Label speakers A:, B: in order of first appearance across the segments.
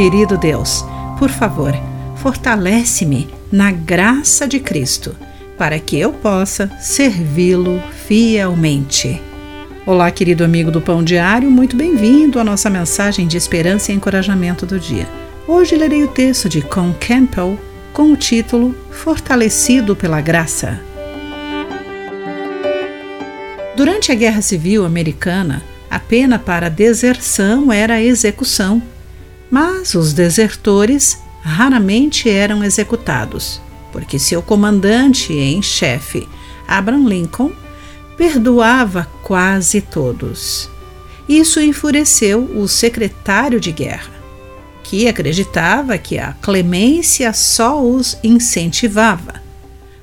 A: Querido Deus, por favor, fortalece-me na graça de Cristo, para que eu possa servi-lo fielmente. Olá, querido amigo do Pão Diário, muito bem-vindo à nossa mensagem de esperança e encorajamento do dia. Hoje lerei o texto de Con Campbell com o título Fortalecido pela Graça. Durante a Guerra Civil Americana, a pena para deserção era a execução, mas os desertores raramente eram executados, porque seu comandante em chefe, Abraham Lincoln, perdoava quase todos. Isso enfureceu o secretário de guerra, que acreditava que a clemência só os incentivava.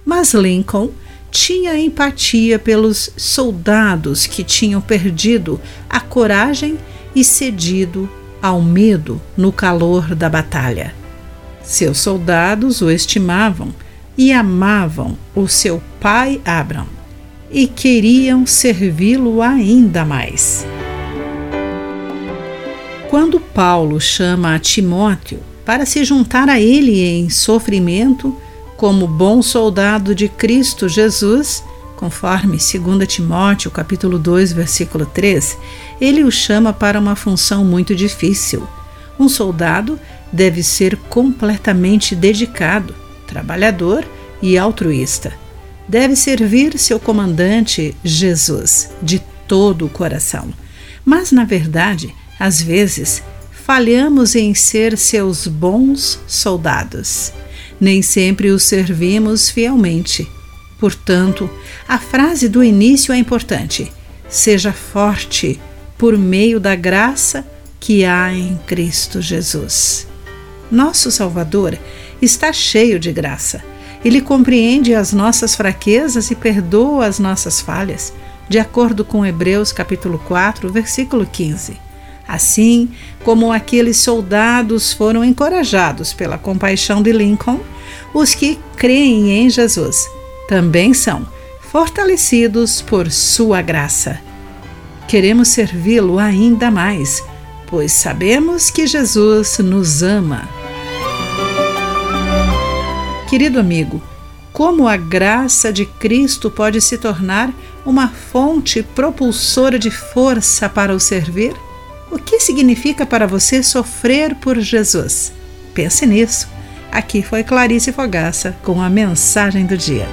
A: Mas Lincoln tinha empatia pelos soldados que tinham perdido a coragem e cedido ao medo no calor da batalha. Seus soldados o estimavam e amavam o seu pai Abraão e queriam servi-lo ainda mais. Quando Paulo chama a Timóteo para se juntar a ele em sofrimento, como bom soldado de Cristo Jesus, conforme 2 Timóteo capítulo 2, versículo 3, ele o chama para uma função muito difícil. Um soldado deve ser completamente dedicado, trabalhador e altruísta. Deve servir seu comandante Jesus de todo o coração. Mas, na verdade, às vezes, falhamos em ser seus bons soldados nem sempre o servimos fielmente. Portanto, a frase do início é importante: seja forte por meio da graça que há em Cristo Jesus. Nosso Salvador está cheio de graça. Ele compreende as nossas fraquezas e perdoa as nossas falhas, de acordo com Hebreus capítulo 4, versículo 15. Assim como aqueles soldados foram encorajados pela compaixão de Lincoln, os que creem em Jesus também são fortalecidos por sua graça. Queremos servi-lo ainda mais, pois sabemos que Jesus nos ama. Querido amigo, como a graça de Cristo pode se tornar uma fonte propulsora de força para o servir? O que significa para você sofrer por Jesus? Pense nisso. Aqui foi Clarice Fogaça com a mensagem do dia.